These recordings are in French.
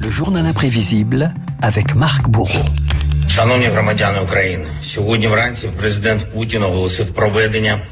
Le journal imprévisible avec Marc Bourreau. Шановні громадяни України, сьогодні вранці президент Путін оголосив проведення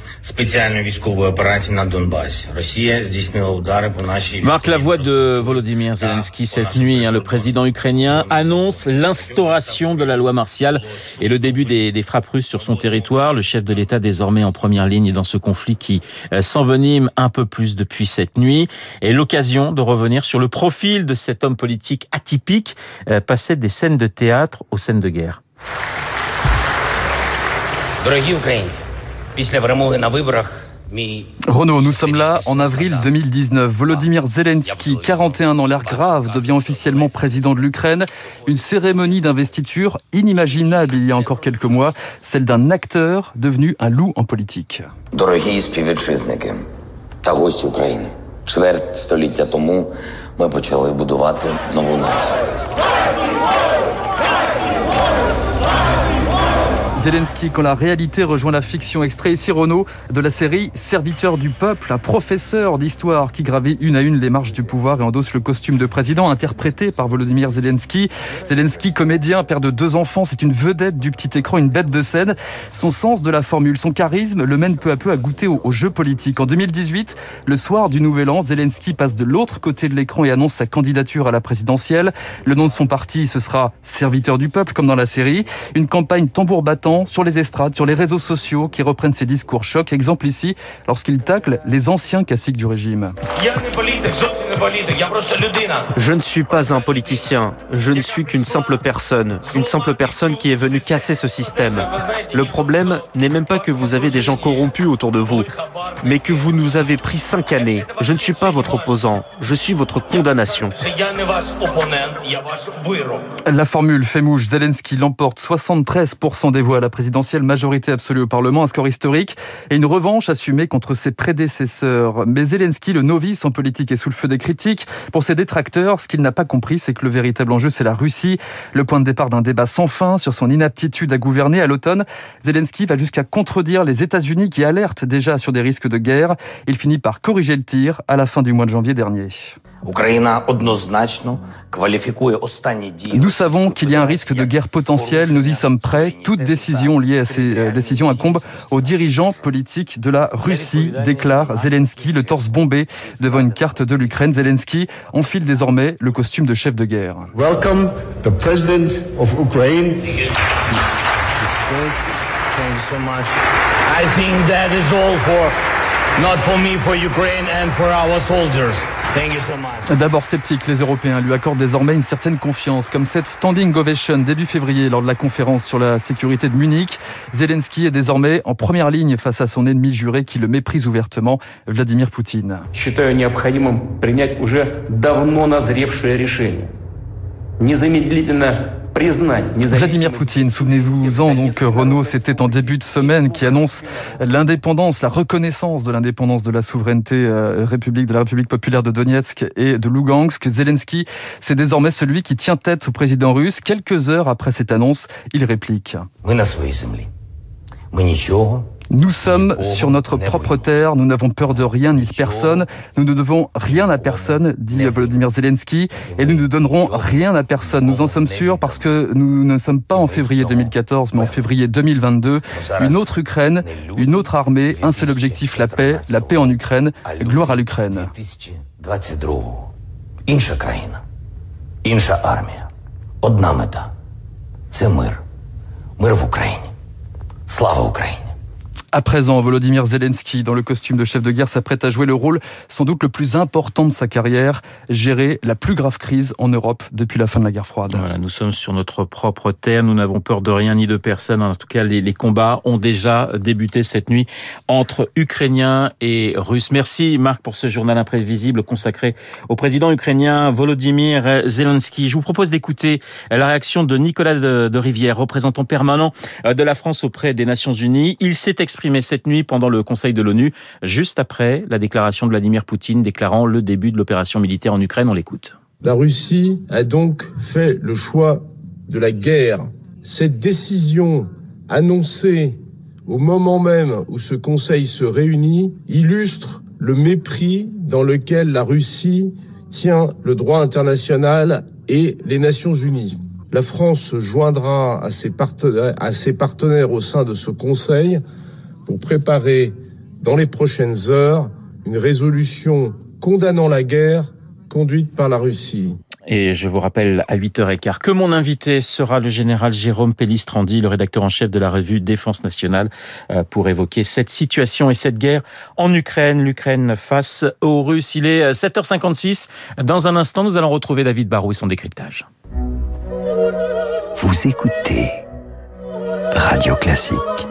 Marc la voix de Volodymyr Zelensky cette nuit. Hein, le président ukrainien annonce l'instauration de la loi martiale et le début des, des frappes russes sur son territoire. Le chef de l'État désormais en première ligne dans ce conflit qui euh, s'envenime un peu plus depuis cette nuit. Et l'occasion de revenir sur le profil de cet homme politique atypique, euh, passé des scènes de théâtre aux scènes de guerre. Renaud, nous sommes là en avril 2019. Volodymyr Zelensky, 41 ans, l'air grave, devient officiellement président de l'Ukraine. Une cérémonie d'investiture inimaginable il y a encore quelques mois, celle d'un acteur devenu un loup en politique. Zelensky quand la réalité rejoint la fiction. Extrait ici Renault de la série Serviteur du peuple, un professeur d'histoire qui gravit une à une les marches du pouvoir et endosse le costume de président interprété par Volodymyr Zelensky. Zelensky, comédien, père de deux enfants, c'est une vedette du petit écran, une bête de scène. Son sens de la formule, son charisme le mène peu à peu à goûter au, au jeu politique. En 2018, le soir du Nouvel An, Zelensky passe de l'autre côté de l'écran et annonce sa candidature à la présidentielle. Le nom de son parti, ce sera Serviteur du peuple, comme dans la série. Une campagne tambour battant sur les estrades, sur les réseaux sociaux qui reprennent ses discours chocs. Exemple ici, lorsqu'il tacle les anciens classiques du régime. Je ne suis pas un politicien, je ne suis qu'une simple personne, une simple personne qui est venue casser ce système. Le problème n'est même pas que vous avez des gens corrompus autour de vous, mais que vous nous avez pris cinq années. Je ne suis pas votre opposant, je suis votre condamnation. La formule fait mouche, Zelensky l'emporte 73% des voix la présidentielle, majorité absolue au Parlement, un score historique et une revanche assumée contre ses prédécesseurs. Mais Zelensky, le novice en politique, est sous le feu des critiques. Pour ses détracteurs, ce qu'il n'a pas compris, c'est que le véritable enjeu, c'est la Russie. Le point de départ d'un débat sans fin sur son inaptitude à gouverner à l'automne. Zelensky va jusqu'à contredire les États-Unis qui alertent déjà sur des risques de guerre. Il finit par corriger le tir à la fin du mois de janvier dernier. Nous savons qu'il y a un risque de guerre potentielle, nous y sommes prêts. Toute décision liée à ces décisions incombe aux dirigeants politiques de la Russie, déclare Zelensky, le torse bombé devant une carte de l'Ukraine. Zelensky enfile désormais le costume de chef de guerre. Welcome the president of Ukraine. Thank you so much. I think that is all for not for me, for Ukraine and for our soldiers. D'abord sceptique, les Européens lui accordent désormais une certaine confiance, comme cette standing ovation début février lors de la conférence sur la sécurité de Munich. Zelensky est désormais en première ligne face à son ennemi juré qui le méprise ouvertement, Vladimir Poutine. Vladimir Poutine, souvenez-vous-en, donc Renault, c'était en début de semaine qui annonce l'indépendance, la reconnaissance de l'indépendance de la souveraineté euh, république de la République populaire de Donetsk et de Lugansk. Zelensky, c'est désormais celui qui tient tête au président russe. Quelques heures après cette annonce, il réplique. sommes sur notre propre terre, nous n'avons peur de rien ni de personne, nous ne devons rien à personne, dit Volodymyr Zelensky, et nous ne donnerons rien à personne. Nous en sommes sûrs parce que nous ne sommes pas en février 2014, mais en février 2022. Une autre Ukraine, une autre armée, un seul objectif, la paix, la paix en Ukraine, gloire à l'Ukraine. Одна мета – це мир. Мир в Україні. Слава Україні! À présent, Volodymyr Zelensky, dans le costume de chef de guerre, s'apprête à jouer le rôle sans doute le plus important de sa carrière, gérer la plus grave crise en Europe depuis la fin de la guerre froide. Voilà, nous sommes sur notre propre terre, nous n'avons peur de rien ni de personne. En tout cas, les, les, combats ont déjà débuté cette nuit entre Ukrainiens et Russes. Merci Marc pour ce journal imprévisible consacré au président ukrainien Volodymyr Zelensky. Je vous propose d'écouter la réaction de Nicolas de, de Rivière, représentant permanent de la France auprès des Nations Unies. Il s'est exprimé cette nuit pendant le Conseil de l'ONU, juste après la déclaration de Vladimir Poutine déclarant le début de l'opération militaire en Ukraine. On l'écoute. La Russie a donc fait le choix de la guerre. Cette décision annoncée au moment même où ce Conseil se réunit illustre le mépris dans lequel la Russie tient le droit international et les Nations Unies. La France se joindra à ses, partenaires, au sein de ce Conseil pour préparer dans les prochaines heures une résolution condamnant la guerre conduite par la Russie. Et je vous rappelle à 8h15 que mon invité sera le général Jérôme Pellistrandi, le rédacteur en chef de la revue Défense nationale, euh, pour évoquer cette situation et cette guerre en Ukraine, l'Ukraine face aux Russes. Il est 7h56. Dans un instant, nous allons retrouver David Barou et son décryptage. Vous écoutez Radio Classique.